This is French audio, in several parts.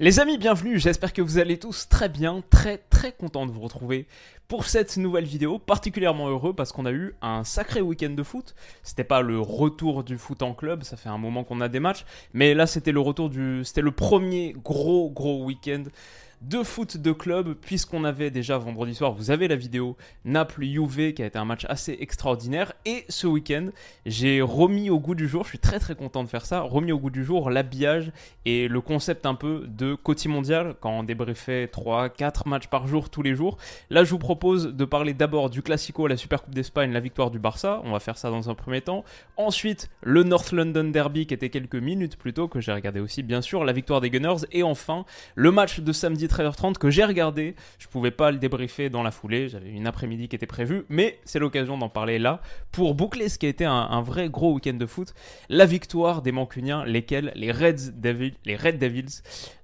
Les amis, bienvenue, j'espère que vous allez tous très bien, très très content de vous retrouver pour cette nouvelle vidéo, particulièrement heureux parce qu'on a eu un sacré week-end de foot. C'était pas le retour du foot en club, ça fait un moment qu'on a des matchs, mais là c'était le retour du... c'était le premier gros gros week-end de foot de club, puisqu'on avait déjà vendredi soir, vous avez la vidéo Naples-Juve qui a été un match assez extraordinaire. Et ce week-end, j'ai remis au goût du jour, je suis très très content de faire ça, remis au goût du jour l'habillage et le concept un peu de Côté Mondial, quand on débriefait 3-4 matchs par jour tous les jours. Là, je vous propose de parler d'abord du Classico, la Super Coupe d'Espagne, la victoire du Barça. On va faire ça dans un premier temps. Ensuite, le North London Derby qui était quelques minutes plus tôt, que j'ai regardé aussi, bien sûr, la victoire des Gunners. Et enfin, le match de samedi 13h30 que j'ai regardé. Je pouvais pas le débriefer dans la foulée, j'avais une après-midi qui était prévue, mais c'est l'occasion d'en parler là pour boucler ce qui a été un, vrai gros week-end de foot. La victoire des Mancuniens, lesquels? Les Red, Devils, les Red Devils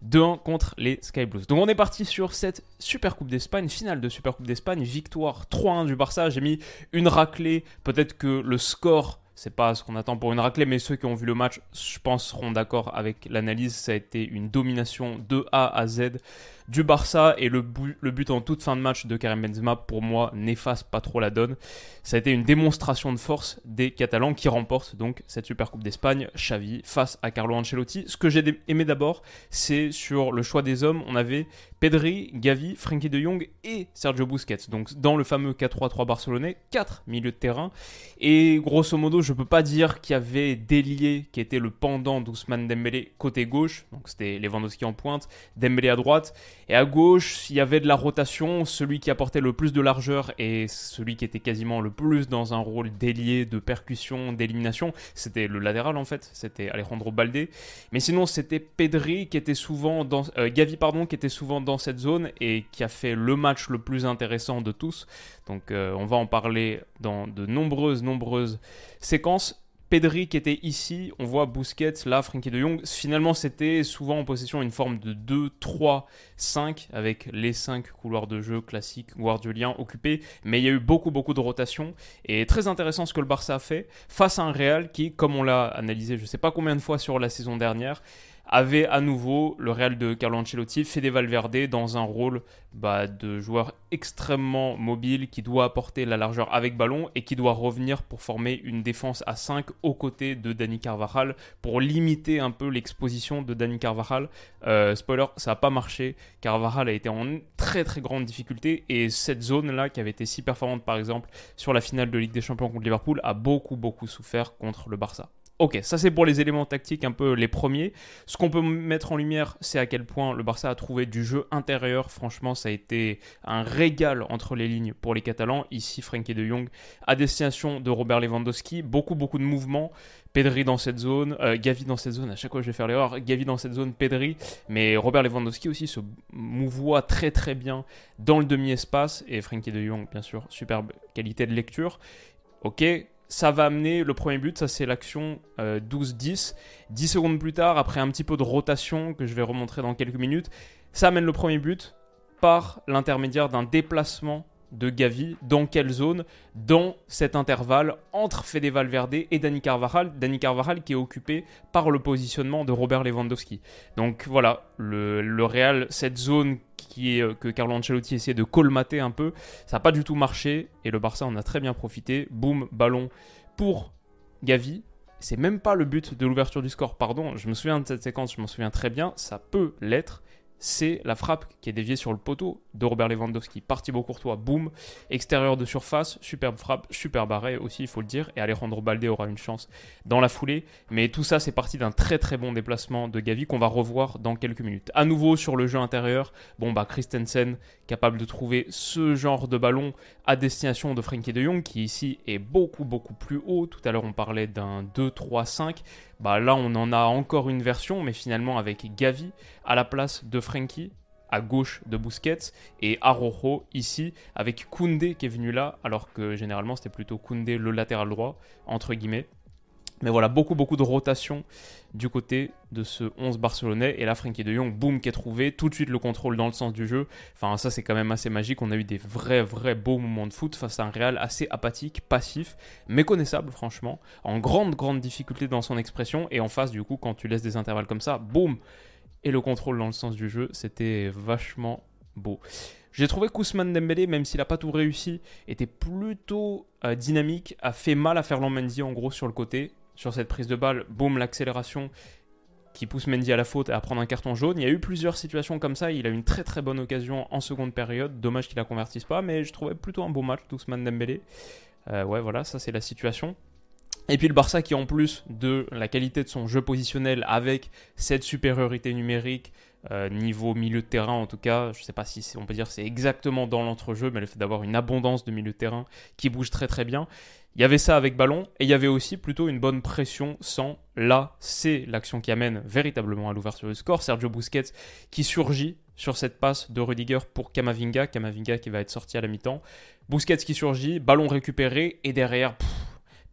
2-1 contre les Sky Blues. Donc on est parti sur cette Super Coupe d'Espagne, finale de Super Coupe d'Espagne, victoire 3-1 du Barça. J'ai mis une raclée, peut-être que le score c'est pas ce qu'on attend pour une raclée, mais ceux qui ont vu le match, je pense, seront d'accord avec l'analyse. Ça a été une domination de A à Z du Barça et le but, en toute fin de match de Karim Benzema, pour moi, n'efface pas trop la donne. Ça a été une démonstration de force des Catalans qui remportent donc cette Super Coupe d'Espagne, Xavi, face à Carlo Ancelotti. Ce que j'ai aimé d'abord, c'est sur le choix des hommes, on avait Pedri, Gavi, Frankie de Jong et Sergio Busquets. Donc dans le fameux 4-3-3 barcelonais, 4 milieux de terrain. Et grosso modo, je peux pas dire qu'il y avait Délié qui était le pendant d'Ousmane Dembélé côté gauche. Donc c'était Lewandowski en pointe, Dembélé à droite. Et à gauche, il y avait de la rotation. Celui qui apportait le plus de largeur et celui qui était quasiment le plus dans un rôle délié de percussion, d'élimination, c'était le latéral en fait. C'était Alejandro Balde. Mais sinon, c'était Pedri qui était souvent dans, euh, Gavi pardon, qui était souvent dans cette zone et qui a fait le match le plus intéressant de tous. Donc, euh, on va en parler dans de nombreuses, nombreuses séquences. Pedri qui était ici, on voit Busquets, là, Frankie de Jong. Finalement, c'était souvent en possession une forme de 2, 3, 5, avec les 5 couloirs de jeu classiques guardioliens occupés. Mais il y a eu beaucoup, beaucoup de rotation. Et très intéressant ce que le Barça a fait face à un Real qui, comme on l'a analysé je ne sais pas combien de fois sur la saison dernière, avait à nouveau le Real de Carlo Ancelotti, Fede Valverde dans un rôle bah, de joueur extrêmement mobile qui doit apporter la largeur avec ballon et qui doit revenir pour former une défense à 5 aux côtés de Dani Carvajal pour limiter un peu l'exposition de Dani Carvajal. Euh, spoiler, ça n'a pas marché. Carvajal a été en très très grande difficulté et cette zone-là qui avait été si performante par exemple sur la finale de Ligue des Champions contre Liverpool a beaucoup beaucoup souffert contre le Barça. Ok, ça c'est pour les éléments tactiques, un peu les premiers. Ce qu'on peut mettre en lumière, c'est à quel point le Barça a trouvé du jeu intérieur. Franchement, ça a été un régal entre les lignes pour les Catalans. Ici, Frankie de Jong à destination de Robert Lewandowski. Beaucoup, beaucoup de mouvements. Pedri dans cette zone, euh, Gavi dans cette zone, à chaque fois je vais faire l'erreur, Gavi dans cette zone, Pedri, mais Robert Lewandowski aussi se mouvoie très très bien dans le demi-espace, et Frankie de Jong, bien sûr, superbe qualité de lecture. Ok, ça va amener le premier but, ça c'est l'action 12-10. 10 secondes plus tard, après un petit peu de rotation que je vais remontrer dans quelques minutes, ça amène le premier but par l'intermédiaire d'un déplacement de Gavi. Dans quelle zone Dans cet intervalle entre Fede Valverde et Dani Carvajal. Dani Carvajal qui est occupé par le positionnement de Robert Lewandowski. Donc voilà, le, le Real, cette zone qui est, que Carlo Ancelotti essayait de colmater un peu, ça n'a pas du tout marché et le Barça en a très bien profité. Boum, ballon pour Gavi. C'est même pas le but de l'ouverture du score, pardon. Je me souviens de cette séquence, je m'en souviens très bien. Ça peut l'être. C'est la frappe qui est déviée sur le poteau de Robert Lewandowski. Parti beau courtois, boum, extérieur de surface, superbe frappe, superbe arrêt aussi, il faut le dire. Et Alejandro Balde aura une chance dans la foulée. Mais tout ça, c'est parti d'un très très bon déplacement de Gavi qu'on va revoir dans quelques minutes. À nouveau sur le jeu intérieur, bon bah Christensen capable de trouver ce genre de ballon à destination de Frankie de Jong qui ici est beaucoup beaucoup plus haut. Tout à l'heure on parlait d'un 2-3-5. Bah là on en a encore une version, mais finalement avec Gavi à la place de Frankie à gauche de Busquets et Arojo ici avec Koundé qui est venu là alors que généralement c'était plutôt Koundé le latéral droit entre guillemets. Mais voilà, beaucoup, beaucoup de rotation du côté de ce 11 barcelonais. Et là, Frankie de Jong, boum, qui est trouvé. Tout de suite, le contrôle dans le sens du jeu. Enfin, ça, c'est quand même assez magique. On a eu des vrais, vrais beaux moments de foot face à un Real assez apathique, passif, méconnaissable, franchement. En grande, grande difficulté dans son expression. Et en face, du coup, quand tu laisses des intervalles comme ça, boum Et le contrôle dans le sens du jeu, c'était vachement beau. J'ai trouvé qu'Ousmane Dembélé, même s'il n'a pas tout réussi, était plutôt euh, dynamique, a fait mal à Ferland Mendy en gros sur le côté sur cette prise de balle, boum, l'accélération qui pousse Mendy à la faute et à prendre un carton jaune. Il y a eu plusieurs situations comme ça. Il a eu une très très bonne occasion en seconde période. Dommage qu'il la convertisse pas, mais je trouvais plutôt un beau match d'Ousmane Dembélé. Euh, ouais, voilà, ça c'est la situation. Et puis le Barça qui en plus de la qualité de son jeu positionnel avec cette supériorité numérique, euh, niveau milieu de terrain en tout cas, je ne sais pas si on peut dire c'est exactement dans l'entrejeu, mais le fait d'avoir une abondance de milieu de terrain qui bouge très très bien, il y avait ça avec ballon et il y avait aussi plutôt une bonne pression sans. Là, c'est l'action qui amène véritablement à l'ouverture du score. Sergio Busquets qui surgit sur cette passe de Rudiger pour Kamavinga. Kamavinga qui va être sorti à la mi-temps. Busquets qui surgit, ballon récupéré et derrière.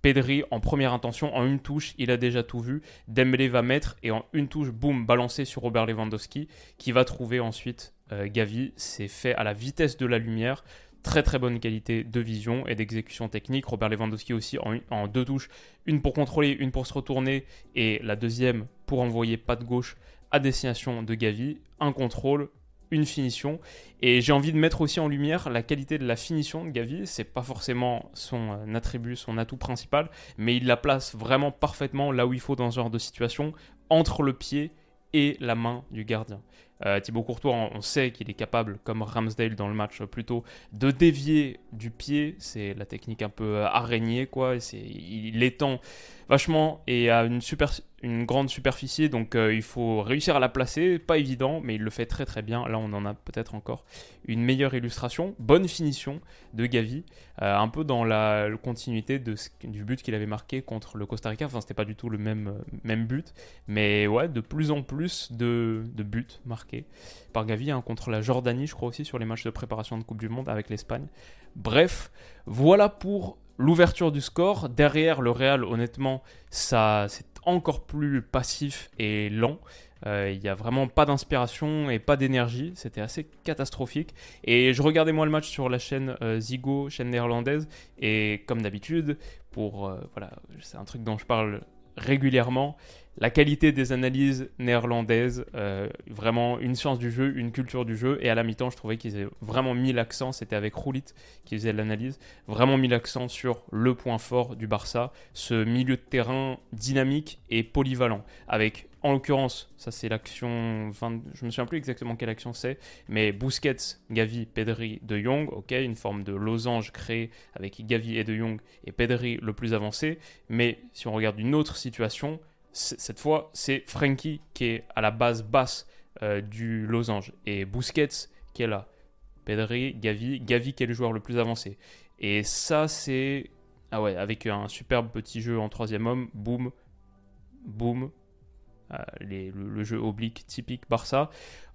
Pedri en première intention, en une touche, il a déjà tout vu. Dembélé va mettre et en une touche, boum, balancé sur Robert Lewandowski qui va trouver ensuite euh, Gavi. C'est fait à la vitesse de la lumière très très bonne qualité de vision et d'exécution technique. Robert Lewandowski aussi en, deux touches, une pour contrôler, une pour se retourner et la deuxième pour envoyer pas de gauche à destination de Gavi. Un contrôle, une finition. Et j'ai envie de mettre aussi en lumière la qualité de la finition de Gavi. C'est pas forcément son euh, attribut, son atout principal, mais il la place vraiment parfaitement là où il faut dans ce genre de situation, entre le pied et la main du gardien. Euh, Thibaut Courtois, on sait qu'il est capable, comme Ramsdale dans le match plutôt, de dévier du pied. C'est la technique un peu euh, araignée, quoi. il étend vachement et a une, super, une grande superficie, donc euh, il faut réussir à la placer. Pas évident, mais il le fait très très bien. Là, on en a peut-être encore une meilleure illustration. Bonne finition de Gavi, euh, un peu dans la, continuité du but qu'il avait marqué contre le Costa Rica. Enfin, c'était pas du tout le même, même but, mais ouais, de plus en plus de, de buts marqués par Gavi hein, contre la Jordanie, je crois aussi, sur les matchs de préparation de Coupe du Monde avec l'Espagne. Bref, voilà pour l'ouverture du score. Derrière, le Real, honnêtement, ça c'est encore plus passif et lent. Euh, il n'y a vraiment pas d'inspiration et pas d'énergie. C'était assez catastrophique. Et je regardais moi le match sur la chaîne euh, Zigo, chaîne néerlandaise. Et comme d'habitude, pour euh, voilà, c'est un truc dont je parle régulièrement la qualité des analyses néerlandaises, euh, vraiment une science du jeu, une culture du jeu. Et à la mi-temps, je trouvais qu'ils avaient vraiment mis l'accent, c'était avec Roulit qui faisait l'analyse, vraiment mis l'accent sur le point fort du Barça, ce milieu de terrain dynamique et polyvalent. Avec, en l'occurrence, ça c'est l'action, je me souviens plus exactement quelle action c'est, mais Busquets, Gavi, Pedri, De Jong, ok, une forme de losange créée avec Gavi et De Jong et Pedri le plus avancé. Mais si on regarde une autre situation, cette fois, c'est Frankie qui est à la base basse euh, du losange et Busquets qui est là. Pedri, Gavi, Gavi qui est le joueur le plus avancé. Et ça, c'est. Ah ouais, avec un superbe petit jeu en troisième homme, boum, boum. Euh, le, le, jeu oblique typique Barça.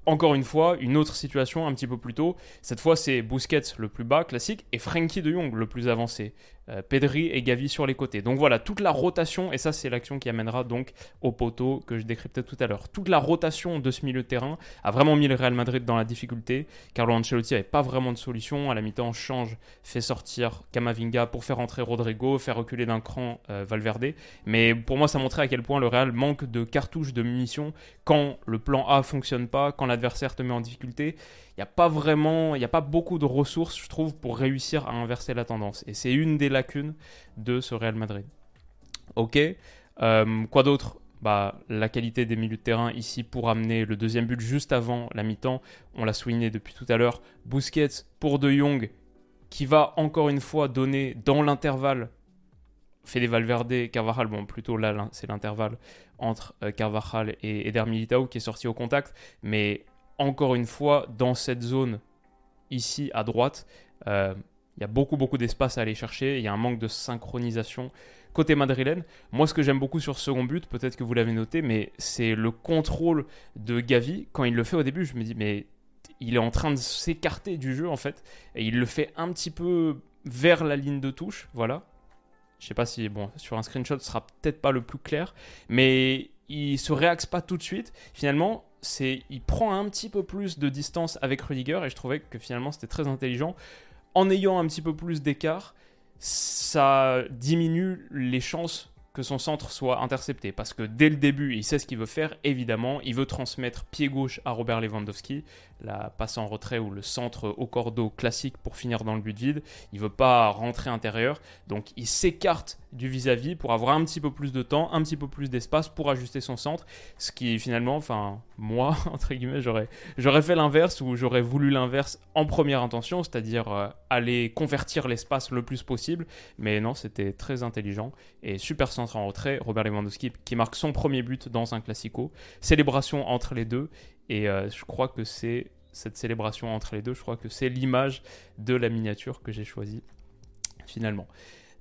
Encore une fois, une autre situation un petit peu plus tôt. Cette fois, c'est Busquets le plus bas, classique, et Frankie de Jong le plus avancé. Euh, Pedri et Gavi sur les côtés. Donc voilà, toute la rotation, et ça c'est l'action qui amènera donc au poteau que je décryptais tout à l'heure. Toute la rotation de ce milieu de terrain a vraiment mis le Real Madrid dans la difficulté. Carlo Ancelotti n'avait pas vraiment de solution. À la mi-temps, change, fait sortir Camavinga pour faire entrer Rodrigo, faire reculer d'un cran euh, Valverde. Mais pour moi, ça montrait à quel point le Real manque de cartouches, de munitions quand le plan A fonctionne pas, quand l'adversaire te met en difficulté il n'y a pas vraiment, il n'y a pas beaucoup de ressources, je trouve, pour réussir à inverser la tendance. Et c'est une des lacunes de ce Real Madrid. Ok, euh, quoi d'autre? Bah, la qualité des milieux de terrain ici pour amener le deuxième but juste avant la mi-temps. On l'a souligné depuis tout à l'heure. Busquets pour De Jong qui va encore une fois donner dans l'intervalle Fede Valverde, Carvajal, bon plutôt là c'est l'intervalle entre euh, Carvajal et Eder Militao qui est sorti au contact, mais encore une fois dans cette zone ici à droite, euh, il y a beaucoup beaucoup d'espace à aller chercher, il y a un manque de synchronisation côté madrilène. Moi ce que j'aime beaucoup sur ce second but, peut-être que vous l'avez noté, mais c'est le contrôle de Gavi. Quand il le fait au début, je me dis mais il est en train de s'écarter du jeu en fait, et il le fait un petit peu vers la ligne de touche, voilà, je sais pas si, bon, sur un screenshot, ce sera peut-être pas le plus clair, mais il se réaxe pas tout de suite. Finalement, c'est, il prend un petit peu plus de distance avec Rudiger et je trouvais que finalement c'était très intelligent. En ayant un petit peu plus d'écart, ça diminue les chances que son centre soit intercepté. Parce que dès le début, il sait ce qu'il veut faire, évidemment. Il veut transmettre pied gauche à Robert Lewandowski, la passe en retrait ou le centre au cordeau classique pour finir dans le but vide. Il veut pas rentrer intérieur. Donc il s'écarte du vis-à-vis pour avoir un petit peu plus de temps, un petit peu plus d'espace pour ajuster son centre. Ce qui finalement, enfin, moi, entre guillemets, j'aurais, fait l'inverse ou j'aurais voulu l'inverse en première intention, c'est-à-dire euh, aller convertir l'espace le plus possible. Mais non, c'était très intelligent et super centre en retrait. Robert Lewandowski qui marque son premier but dans un classico. Célébration entre les deux. Et euh, je crois que c'est cette célébration entre les deux, je crois que c'est l'image de la miniature que j'ai choisie finalement.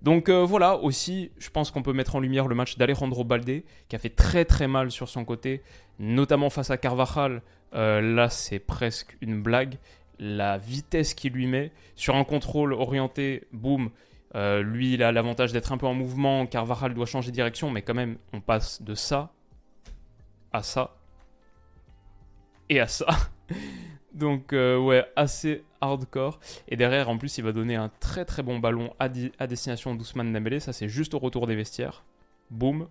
Donc euh, voilà, aussi, je pense qu'on peut mettre en lumière le match d'Alejandro Balde, qui a fait très très mal sur son côté, notamment face à Carvajal. Euh, là, c'est presque une blague. La vitesse qu'il lui met sur un contrôle orienté, boum. Lui, il a l'avantage d'être un peu en mouvement. Carvajal doit changer de direction, mais quand même, on passe de ça à ça et à ça. Donc euh, ouais, assez hardcore. Et derrière, en plus, il va donner un très très bon ballon à, destination d'Ousmane Dembélé. Ça, c'est juste au retour des vestiaires. Boum.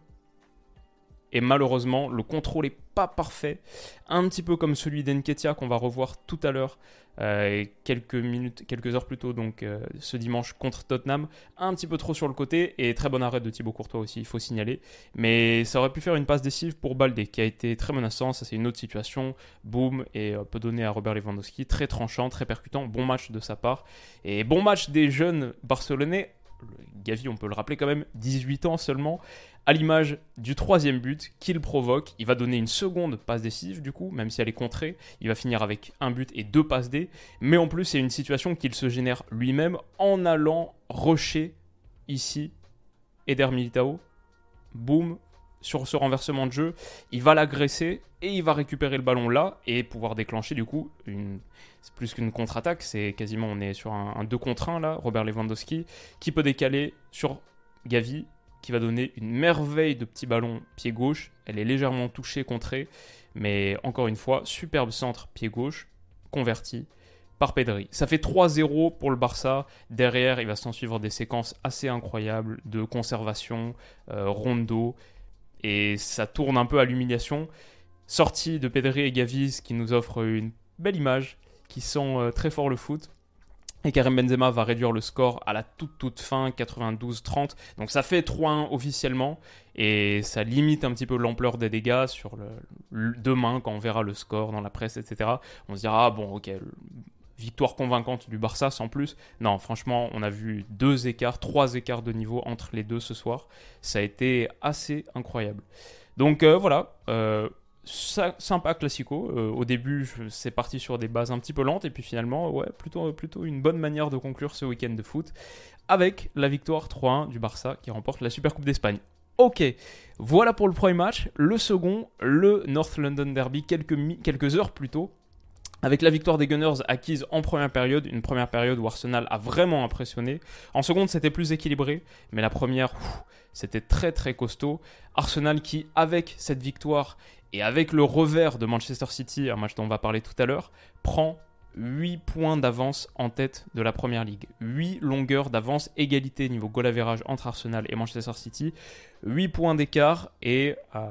Et malheureusement, le contrôle est pas parfait. Un petit peu comme celui d'Enketia qu'on va revoir tout à l'heure euh, quelques minutes, quelques heures plus tôt, donc euh, ce dimanche contre Tottenham. Un petit peu trop sur le côté et très bon arrêt de Thibaut Courtois aussi, il faut signaler. Mais ça aurait pu faire une passe décisive pour Balde qui a été très menaçant. Ça, c'est une autre situation. Boum, et euh, peut donner à Robert Lewandowski. Très tranchant, très percutant. Bon match de sa part. Et bon match des jeunes barcelonais. Gavi, on peut le rappeler quand même, 18 ans seulement à l'image du troisième but qu'il provoque. Il va donner une seconde passe décisive, du coup, même si elle est contrée. Il va finir avec un but et deux passes D. Mais en plus, c'est une situation qu'il se génère lui-même en allant rusher ici Eder Militao. Boum, sur ce renversement de jeu, il va l'agresser et il va récupérer le ballon là et pouvoir déclencher du coup une. C'est plus qu'une contre-attaque, c'est quasiment on est sur un, un 2 contre 1 là, Robert Lewandowski, qui peut décaler sur Gavi qui va donner une merveille de petit ballon pied gauche. Elle est légèrement touchée, contrée, mais encore une fois, superbe centre pied gauche, converti par Pedri. Ça fait 3-0 pour le Barça. Derrière, il va s'en suivre des séquences assez incroyables de conservation, euh, rondo, et ça tourne un peu à l'humiliation. Sortie de Pedri et Gaviz qui nous offre une belle image, qui sent euh, très fort le foot. Et Karim Benzema va réduire le score à la toute toute fin, 92-30. Donc ça fait 3-1 officiellement. Et ça limite un petit peu l'ampleur des dégâts sur le, demain quand on verra le score dans la presse, etc. On se dira, ah bon, ok, victoire convaincante du Barça sans plus. Non, franchement, on a vu deux écarts, trois écarts de niveau entre les deux ce soir. Ça a été assez incroyable. Donc euh, voilà, euh, sympa classico. Euh, au début, c'est parti sur des bases un petit peu lentes et puis finalement, ouais, plutôt, plutôt une bonne manière de conclure ce week-end de foot avec la victoire 3-1 du Barça qui remporte la Super Coupe d'Espagne. Ok, voilà pour le premier match. Le second, le North London Derby, quelques, quelques heures plus tôt, avec la victoire des Gunners acquise en première période, une première période où Arsenal a vraiment impressionné. En seconde, c'était plus équilibré, mais la première, c'était très très costaud. Arsenal qui, avec cette victoire et avec le revers de Manchester City, un match dont on va parler tout à l'heure, prend 8 points d'avance en tête de la première ligue. 8 longueurs d'avance, égalité niveau goal average entre Arsenal et Manchester City. 8 points d'écart et. Euh...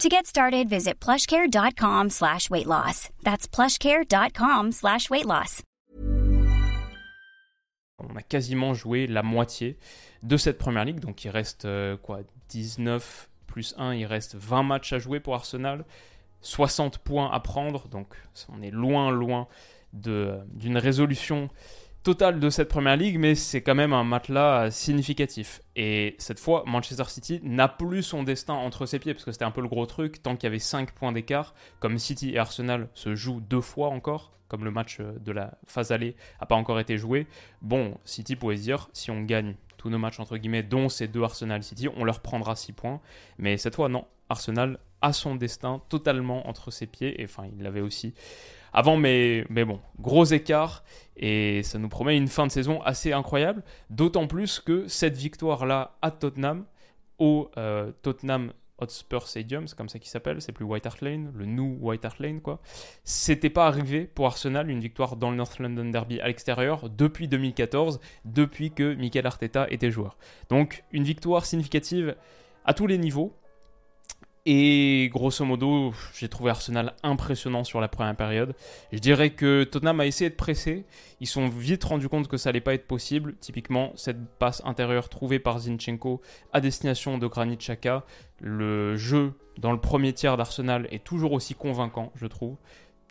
To get started, visit plushcare.com slash weight loss. That's plushcare.com slash weight loss. On a quasiment joué la moitié de cette première ligue, donc il reste euh, quoi 19 plus 1, il reste 20 matchs à jouer pour Arsenal, 60 points à prendre, donc on est loin, loin d'une résolution totale de cette première ligue, mais c'est quand même un matelas significatif. Et cette fois, Manchester City n'a plus son destin entre ses pieds, parce que c'était un peu le gros truc, tant qu'il y avait 5 points d'écart, comme City et Arsenal se jouent deux fois encore, comme le match de la phase allée n'a pas encore été joué. Bon, City pouvait se dire, si on gagne tous nos matchs entre guillemets, dont ces deux Arsenal City, on leur prendra 6 points. Mais cette fois, non, Arsenal a son destin totalement entre ses pieds, et enfin, il l'avait aussi avant, mais, mais bon, gros écart et ça nous promet une fin de saison assez incroyable. D'autant plus que cette victoire-là à Tottenham, au euh, Tottenham Hotspur Stadium, c'est comme ça qu'il s'appelle, c'est plus White Hart Lane, le new White Hart Lane, quoi. C'était pas arrivé pour Arsenal, une victoire dans le North London Derby à l'extérieur depuis 2014, depuis que Mikel Arteta était joueur. Donc, une victoire significative à tous les niveaux, et grosso modo, j'ai trouvé Arsenal impressionnant sur la première période. Je dirais que Tottenham a essayé de presser. Ils sont vite rendus compte que ça allait pas être possible. Typiquement, cette passe intérieure trouvée par Zinchenko à destination de Granit Xhaka. Le jeu dans le premier tiers d'Arsenal est toujours aussi convaincant, je trouve.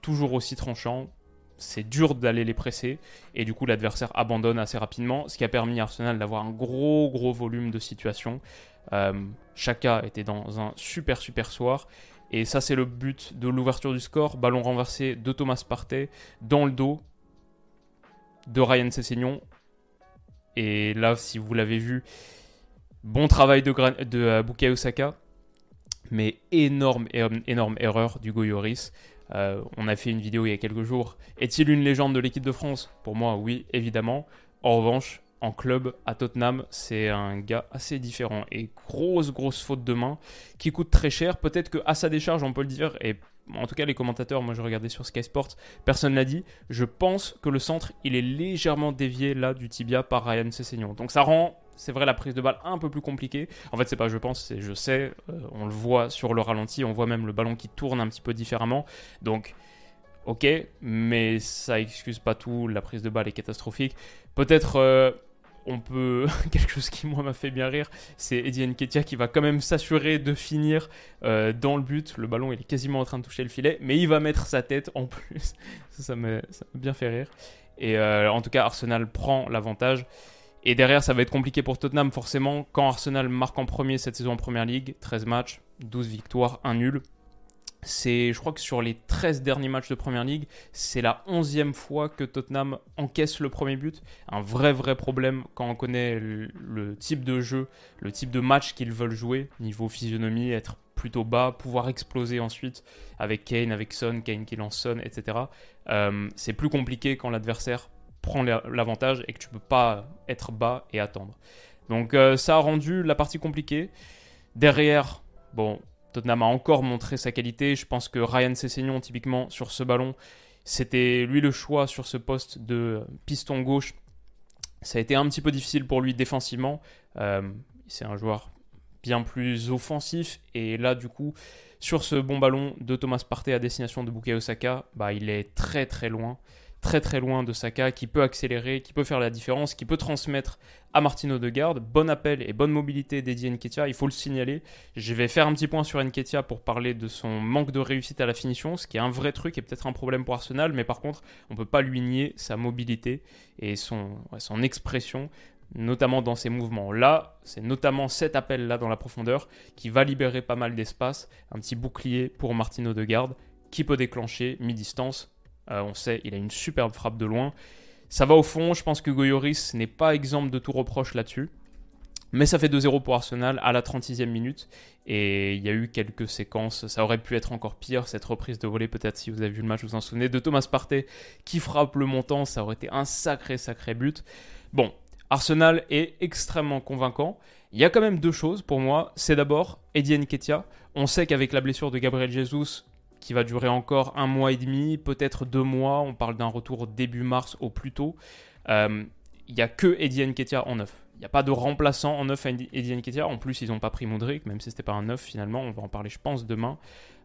Toujours aussi tranchant. C'est dur d'aller les presser. Et du coup, l'adversaire abandonne assez rapidement. Ce qui a permis à Arsenal d'avoir un gros, gros volume de situations. Euh, Chaka était dans un super super soir. Et ça, c'est le but de l'ouverture du score. Ballon renversé de Thomas Partey dans le dos de Ryan Sessegnon. Et là, si vous l'avez vu, bon travail de, de euh, Osaka. Mais énorme, énorme erreur du Goyoris. Euh, on a fait une vidéo il y a quelques jours. Est-il une légende de l'équipe de France? Pour moi, oui, évidemment. En revanche, en club à Tottenham, c'est un gars assez différent et grosse grosse faute de main qui coûte très cher. Peut-être que à sa décharge, on peut le dire et en tout cas les commentateurs, moi je regardais sur Sky Sports, personne l'a dit. Je pense que le centre, il est légèrement dévié là du tibia par Ryan Sessegnon. Donc ça rend c'est vrai la prise de balle un peu plus compliquée. En fait, c'est pas je pense, c'est je sais. Euh, on le voit sur le ralenti, on voit même le ballon qui tourne un petit peu différemment. Donc ok, mais ça excuse pas tout. La prise de balle est catastrophique. Peut-être euh, on peut quelque chose qui moi m'a fait bien rire, c'est Eddie Nketiah qui va quand même s'assurer de finir euh, dans le but. Le ballon il est quasiment en train de toucher le filet, mais il va mettre sa tête en plus. ça m'a bien fait rire. Et euh, en tout cas, Arsenal prend l'avantage. Et derrière, ça va être compliqué pour Tottenham forcément. Quand Arsenal marque en premier cette saison en Première Ligue, 13 matchs, 12 victoires, 1 nul c'est, je crois que sur les 13 derniers matchs de Première Ligue, c'est la 11e fois que Tottenham encaisse le premier but. Un vrai, vrai problème quand on connaît le, type de jeu, le type de match qu'ils veulent jouer, niveau physionomie, être plutôt bas, pouvoir exploser ensuite avec Kane, avec Son, Kane qui lance Son, etc. Euh, c'est plus compliqué quand l'adversaire prend l'avantage et que tu peux pas être bas et attendre. Donc euh, ça a rendu la partie compliquée. Derrière, bon, Tottenham a encore montré sa qualité. Je pense que Ryan Sessegnon, typiquement, sur ce ballon, c'était lui le choix sur ce poste de piston gauche. Ça a été un petit peu difficile pour lui défensivement. Euh, c'est un joueur bien plus offensif. Et là, du coup, sur ce bon ballon de Thomas Partey à destination de Bukayo Osaka, bah, il est très très loin très très loin de Saka, qui peut accélérer, qui peut faire la différence, qui peut transmettre à Martino de garde. Bon appel et bonne mobilité d'Eddie Nketiah, il faut le signaler. Je vais faire un petit point sur Nketiah pour parler de son manque de réussite à la finition, ce qui est un vrai truc et peut-être un problème pour Arsenal, mais par contre, on ne peut pas lui nier sa mobilité et son, son expression notamment dans ses mouvements. Là, c'est notamment cet appel-là dans la profondeur qui va libérer pas mal d'espace, un petit bouclier pour Martino de garde qui peut déclencher mi-distance euh, on sait, il a une superbe frappe de loin. Ça va au fond, je pense que Goyoris n'est pas exemple de tout reproche là-dessus. Mais ça fait 2-0 pour Arsenal à la 36e minute. Et il y a eu quelques séquences. Ça aurait pu être encore pire, cette reprise de volée, peut-être si vous avez vu le match, vous en souvenez, de Thomas Partey qui frappe le montant. Ça aurait été un sacré, sacré but. Bon, Arsenal est extrêmement convaincant. Il y a quand même deux choses pour moi. C'est d'abord Eddie Nketiah. On sait qu'avec la blessure de Gabriel Jesus, qui va durer encore un mois et demi, peut-être deux mois, on parle d'un retour début mars au plus tôt, euh, il n'y a que Eddie Nketiah en neuf. Il n'y a pas de remplaçant en neuf à Eddie Nketiah. En plus, ils n'ont pas pris Modric, même si ce n'était pas un neuf finalement. On va en parler, je pense, demain.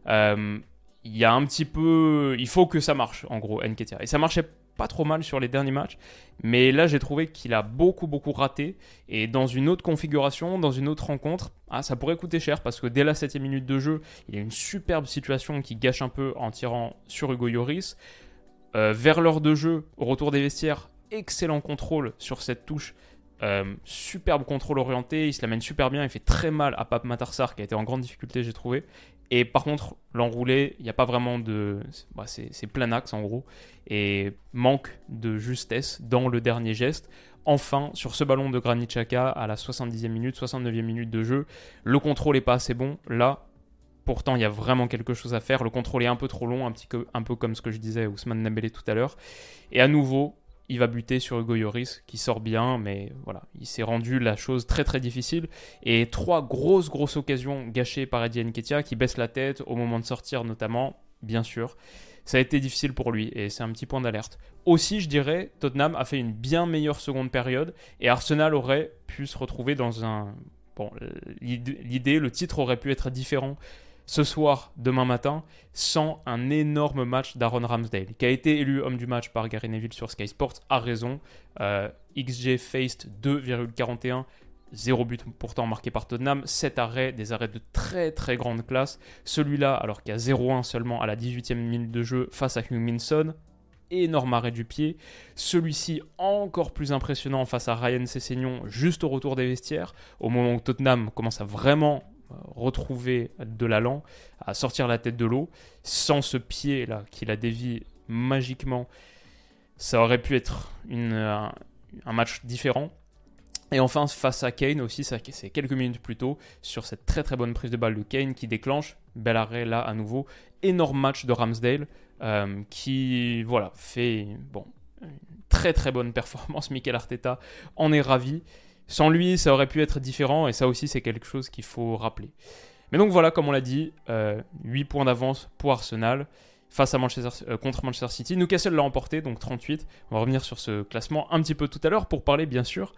Euh, il y a un petit peu... Il faut que ça marche, en gros, Nketiah. Et ça marchait pas trop mal sur les derniers matchs. Mais là, j'ai trouvé qu'il a beaucoup, beaucoup raté. Et dans une autre configuration, dans une autre rencontre, ah, ça pourrait coûter cher parce que dès la 7 minute de jeu, il y a une superbe situation qui gâche un peu en tirant sur Hugo Lloris. Euh, vers l'heure de jeu, au retour des vestiaires, excellent contrôle sur cette touche. Euh, superbe contrôle orienté, il se l'amène super bien, il fait très mal à Pape Matarsar qui a été en grande difficulté, j'ai trouvé. Et par contre, l'enroulé, il n'y a pas vraiment de. Bah, c'est plein axe en gros. Et manque de justesse dans le dernier geste. Enfin, sur ce ballon de Granit Xhaka à la 70e minute, 69e minute de jeu, le contrôle n'est pas assez bon. Là, pourtant, il y a vraiment quelque chose à faire. Le contrôle est un peu trop long, un, peu comme ce que je disais à Ousmane Nabélé tout à l'heure. Et à nouveau, il va buter sur Hugo Yoris qui sort bien, mais voilà, il s'est rendu la chose très très difficile. Et trois grosses grosses occasions gâchées par Eddie Nketiah qui baisse la tête au moment de sortir notamment, bien sûr. Ça a été difficile pour lui et c'est un petit point d'alerte. Aussi, je dirais, Tottenham a fait une bien meilleure seconde période et Arsenal aurait pu se retrouver dans un... Bon, l'idée, le titre aurait pu être différent ce soir, demain matin, sans un énorme match d'Aaron Ramsdale, qui a été élu homme du match par Gary Neville sur Sky Sports, a raison. Euh, XG faced 2,41, 0 but pourtant marqué par Tottenham, 7 arrêts, des arrêts de très très grande classe. Celui-là, alors qu'il a 0-1 seulement à la 18e minute de jeu face à Hugh Minson, énorme arrêt du pied. Celui-ci encore plus impressionnant face à Ryan Sessegnon juste au retour des vestiaires, au moment où Tottenham commence à vraiment retrouver de l'allant, à sortir la tête de l'eau. Sans ce pied-là qui la dévie magiquement, ça aurait pu être une, un, match différent. Et enfin, face à Kane aussi, c'est quelques minutes plus tôt, sur cette très très bonne prise de balle de Kane qui déclenche, bel arrêt là à nouveau, énorme match de Ramsdale euh, qui voilà fait bon, une très très bonne performance. Mikel Arteta en est ravi. Sans lui, ça aurait pu être différent, et ça aussi, c'est quelque chose qu'il faut rappeler. Mais donc voilà, comme on l'a dit, 8 euh, points d'avance pour Arsenal face à Manchester, euh, contre Manchester City. Newcastle l'a emporté, donc 38. On va revenir sur ce classement un petit peu tout à l'heure pour parler, bien sûr,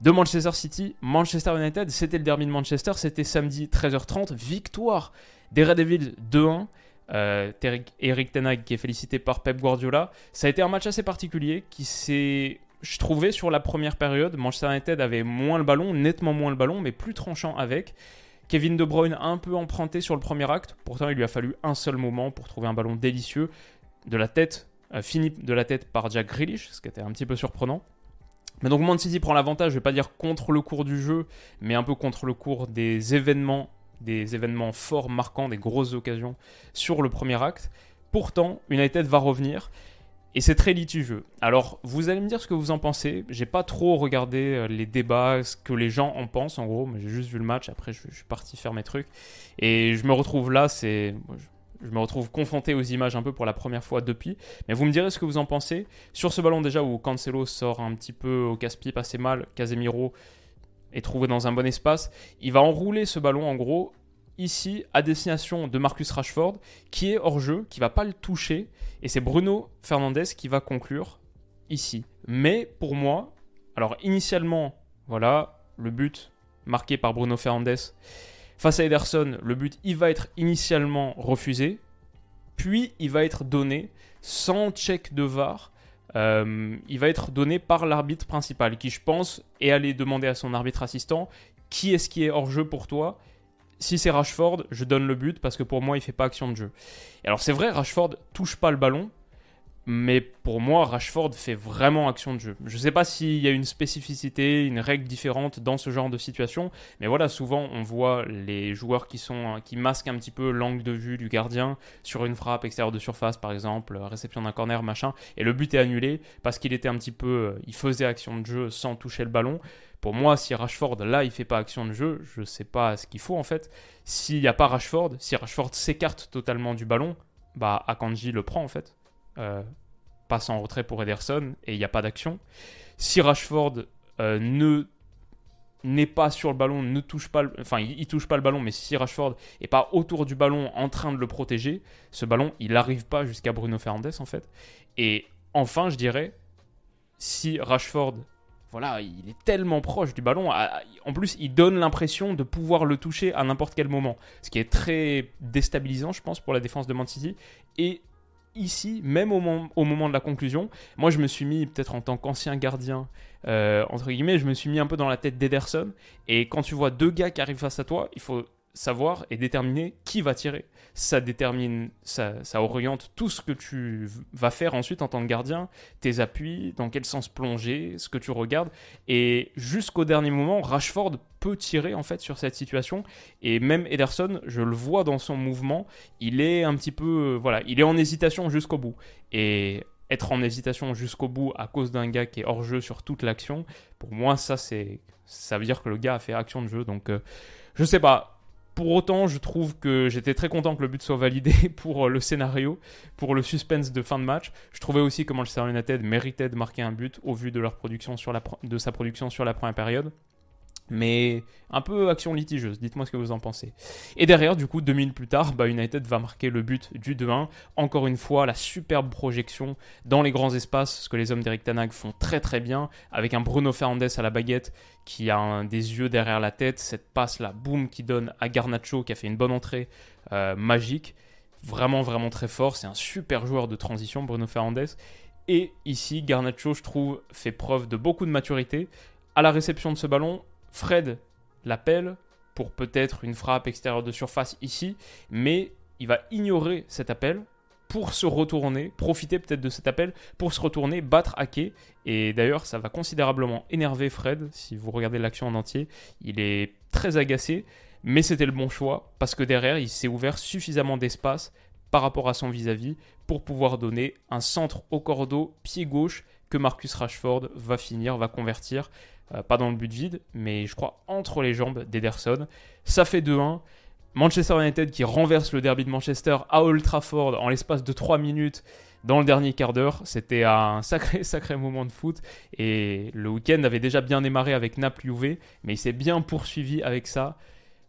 de Manchester City. Manchester United, c'était le derby de Manchester, c'était samedi 13h30. Victoire des Red Devils 2-1. Euh, Eric Tenag qui est félicité par Pep Guardiola. Ça a été un match assez particulier qui s'est je trouvais sur la première période, Manchester United avait moins le ballon, nettement moins le ballon, mais plus tranchant avec. Kevin De Bruyne un peu emprunté sur le premier acte, pourtant il lui a fallu un seul moment pour trouver un ballon délicieux de la tête, euh, fini de la tête par Jack Grealish, ce qui était un petit peu surprenant. Mais donc Man City prend l'avantage, je vais pas dire contre le cours du jeu, mais un peu contre le cours des événements, des événements forts, marquants, des grosses occasions sur le premier acte. Pourtant, United va revenir et c'est très litigieux. Alors, vous allez me dire ce que vous en pensez. J'ai pas trop regardé euh, les débats, ce que les gens en pensent en gros, j'ai juste vu le match. Après, je, suis parti faire mes trucs. Et je me retrouve là, c'est. Je me retrouve confronté aux images un peu pour la première fois depuis. Mais vous me direz ce que vous en pensez. Sur ce ballon déjà où Cancelo sort un petit peu au casse-pipe assez mal, Casemiro est trouvé dans un bon espace. Il va enrouler ce ballon en gros ici à destination de Marcus Rashford, qui est hors jeu, qui va pas le toucher, et c'est Bruno Fernandez qui va conclure ici. Mais pour moi, alors initialement, voilà, le but marqué par Bruno Fernandez face à Ederson, le but il va être initialement refusé, puis il va être donné sans check de VAR. Euh, il va être donné par l'arbitre principal, qui je pense est allé demander à son arbitre assistant qui est-ce qui est hors jeu pour toi? Si c'est Rashford, je donne le but parce que pour moi, il fait pas action de jeu. alors c'est vrai, Rashford touche pas le ballon, mais pour moi, Rashford fait vraiment action de jeu. Je ne sais pas s'il y a une spécificité, une règle différente dans ce genre de situation, mais voilà, souvent on voit les joueurs qui, sont, qui masquent un petit peu l'angle de vue du gardien sur une frappe extérieure de surface, par exemple, réception d'un corner, machin, et le but est annulé parce qu'il était un petit peu, il faisait action de jeu sans toucher le ballon. Pour moi, si Rashford, là, il fait pas action de jeu, je sais pas ce qu'il faut en fait. S'il n'y a pas Rashford, si Rashford s'écarte totalement du ballon, bah Akanji le prend en fait. Euh, passe en retrait pour Ederson et il n'y a pas d'action. Si Rashford euh, ne n'est pas sur le ballon, ne touche pas, le, enfin il, touche pas le ballon, mais si Rashford est pas autour du ballon en train de le protéger, ce ballon il n'arrive pas jusqu'à Bruno Fernandes en fait. Et enfin, je dirais, si Rashford, voilà, il est tellement proche du ballon, en plus il donne l'impression de pouvoir le toucher à n'importe quel moment, ce qui est très déstabilisant, je pense, pour la défense de Man City. Et ici, même au, moment de la conclusion, moi je me suis mis, peut-être en tant qu'ancien gardien, euh, entre guillemets, je me suis mis un peu dans la tête d'Ederson. Et quand tu vois deux gars qui arrivent face à toi, il faut savoir et déterminer qui va tirer. Ça détermine, ça, oriente tout ce que tu vas faire ensuite en tant que gardien, tes appuis, dans quel sens plonger, ce que tu regardes. Et jusqu'au dernier moment, Rashford peut tirer en fait sur cette situation. Et même Ederson, je le vois dans son mouvement, il est un petit peu, euh, voilà, il est en hésitation jusqu'au bout. Et être en hésitation jusqu'au bout à cause d'un gars qui est hors jeu sur toute l'action, pour moi ça c'est ça veut dire que le gars a fait action de jeu donc euh, je sais pas pour autant, je trouve que j'étais très content que le but soit validé pour euh, le scénario, pour le suspense de fin de match. Je trouvais aussi que Manchester United méritait de marquer un but au vu de, sa production sur la première période mais un peu action litigieuse. Dites-moi ce que vous en pensez. Et derrière, du coup, deux minutes plus tard, bah, United va marquer le but du 2-1. Encore une fois, la superbe projection dans les grands espaces, ce que les hommes d'Eric Tanag font très très bien, avec un Bruno Fernandes à la baguette qui a des yeux derrière la tête, cette passe là, boum, qui donne à Garnacho qui a fait une bonne entrée euh, magique. Vraiment, vraiment très fort. C'est un super joueur de transition, Bruno Fernandes. Et ici, Garnacho, je trouve, fait preuve de beaucoup de maturité. À la réception de ce ballon, Fred l'appelle pour peut-être une frappe extérieure de surface ici, mais il va ignorer cet appel pour se retourner, profiter peut-être de cet appel pour se retourner, battre Ake. Et d'ailleurs, ça va considérablement énerver Fred si vous regardez l'action en entier. Il est très agacé, mais c'était le bon choix parce que derrière, il s'est ouvert suffisamment d'espace par rapport à son vis-à-vis pour pouvoir donner un centre au cordeau, pied gauche, que Marcus Rashford va finir, va convertir. Euh, pas dans le but vide, mais je crois entre les jambes d'Ederson. Ça fait 2-1. Manchester United qui renverse le derby de Manchester à Old Trafford en l'espace de 3 minutes dans le dernier quart d'heure. C'était un sacré, sacré moment de foot. Et le week-end avait déjà bien démarré avec Naples-Juve, mais il s'est bien poursuivi avec ça.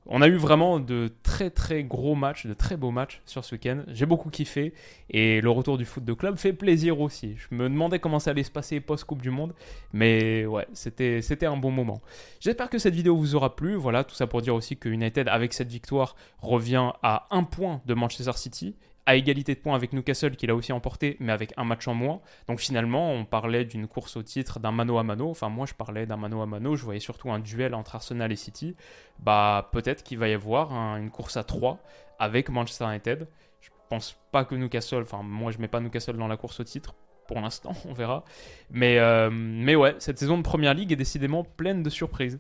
On a eu vraiment de très très gros matchs, de très beaux matchs sur ce week-end. J'ai beaucoup kiffé et le retour du foot de club fait plaisir aussi. Je me demandais comment ça allait se passer post-Coupe du Monde, mais ouais, c'était, c'était un bon moment. J'espère que cette vidéo vous aura plu. Voilà, tout ça pour dire aussi que United, avec cette victoire, revient à un point de Manchester City à égalité de points avec Newcastle qui l'a aussi emporté, mais avec un match en moins. Donc finalement, on parlait d'une course au titre, d'un mano à mano. Enfin, moi, je parlais d'un mano à mano. Je voyais surtout un duel entre Arsenal et City. Bah, peut-être qu'il va y avoir une course à 3 avec Manchester United. Je pense pas que Newcastle, enfin, moi, je mets pas Newcastle dans la course au titre. Pour l'instant, on verra. Mais, euh, mais ouais, cette saison de Première Ligue est décidément pleine de surprises.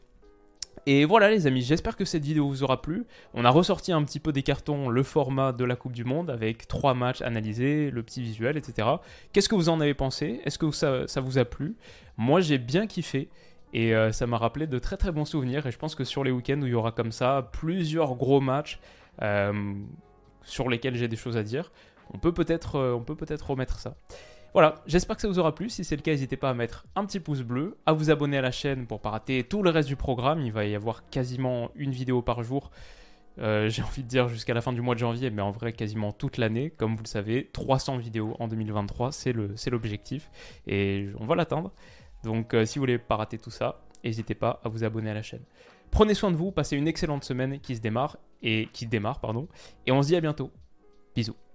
Et voilà les amis, j'espère que cette vidéo vous aura plu. On a ressorti un petit peu des cartons le format de la Coupe du Monde avec trois matchs analysés, le petit visuel, etc. Qu'est-ce que vous en avez pensé? Est-ce que ça, vous a plu? Moi j'ai bien kiffé. Et euh, ça m'a rappelé de très très bons souvenirs. Et je pense que sur les week-ends où il y aura comme ça plusieurs gros matchs euh, sur lesquels j'ai des choses à dire, on peut peut-être euh, remettre ça. Voilà, j'espère que ça vous aura plu. Si c'est le cas, n'hésitez pas à mettre un petit pouce bleu, à vous abonner à la chaîne pour pas rater tout le reste du programme. Il va y avoir quasiment une vidéo par jour. Euh, j'ai envie de dire jusqu'à la fin du mois de janvier, mais en vrai quasiment toute l'année. Comme vous le savez, 300 vidéos en 2023, c'est l'objectif. Et on va l'atteindre. Donc euh, si vous voulez pas rater tout ça, n'hésitez pas à vous abonner à la chaîne. Prenez soin de vous, passez une excellente semaine qui se démarre et qui démarre pardon. Et on se dit à bientôt. Bisous.